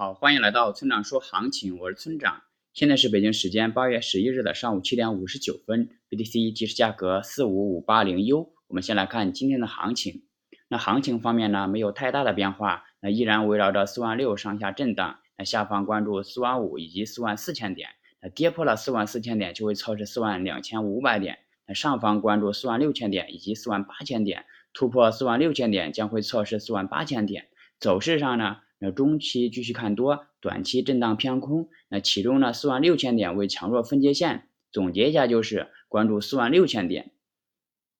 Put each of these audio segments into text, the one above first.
好，欢迎来到村长说行情，我是村长。现在是北京时间八月十一日的上午七点五十九分，BTC 即时价格四五五八零 U。我们先来看今天的行情。那行情方面呢，没有太大的变化，那依然围绕着四万六上下震荡。那下方关注四万五以及四万四千点。那跌破了四万四千点就会测试四万两千五百点。那上方关注四万六千点以及四万八千点，突破四万六千点将会测试四万八千点。走势上呢？那中期继续看多，短期震荡偏空。那其中呢，四万六千点为强弱分界线。总结一下就是关注四万六千点。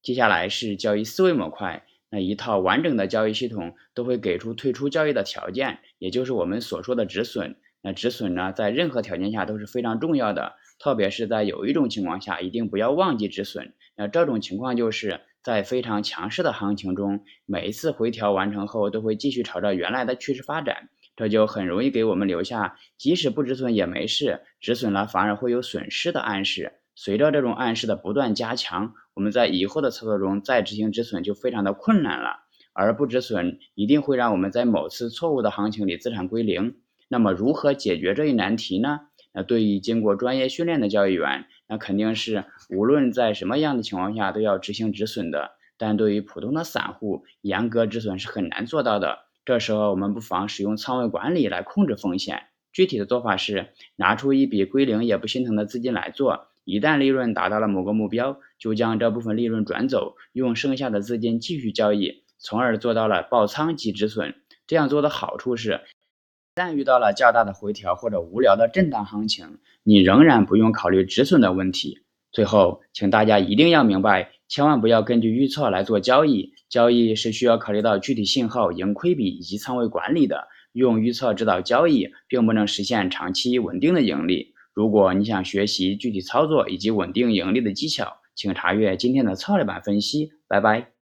接下来是交易思维模块，那一套完整的交易系统都会给出退出交易的条件，也就是我们所说的止损。那止损呢，在任何条件下都是非常重要的，特别是在有一种情况下，一定不要忘记止损。那这种情况就是。在非常强势的行情中，每一次回调完成后都会继续朝着原来的趋势发展，这就很容易给我们留下即使不止损也没事，止损了反而会有损失的暗示。随着这种暗示的不断加强，我们在以后的操作中再执行止损就非常的困难了。而不止损一定会让我们在某次错误的行情里资产归零。那么如何解决这一难题呢？那对于经过专业训练的交易员，那肯定是无论在什么样的情况下都要执行止损的。但对于普通的散户，严格止损是很难做到的。这时候我们不妨使用仓位管理来控制风险。具体的做法是，拿出一笔归零也不心疼的资金来做，一旦利润达到了某个目标，就将这部分利润转走，用剩下的资金继续交易，从而做到了爆仓即止损。这样做的好处是。一旦遇到了较大的回调或者无聊的震荡行情，你仍然不用考虑止损的问题。最后，请大家一定要明白，千万不要根据预测来做交易。交易是需要考虑到具体信号、盈亏比以及仓位管理的。用预测指导交易，并不能实现长期稳定的盈利。如果你想学习具体操作以及稳定盈利的技巧，请查阅今天的策略版分析。拜拜。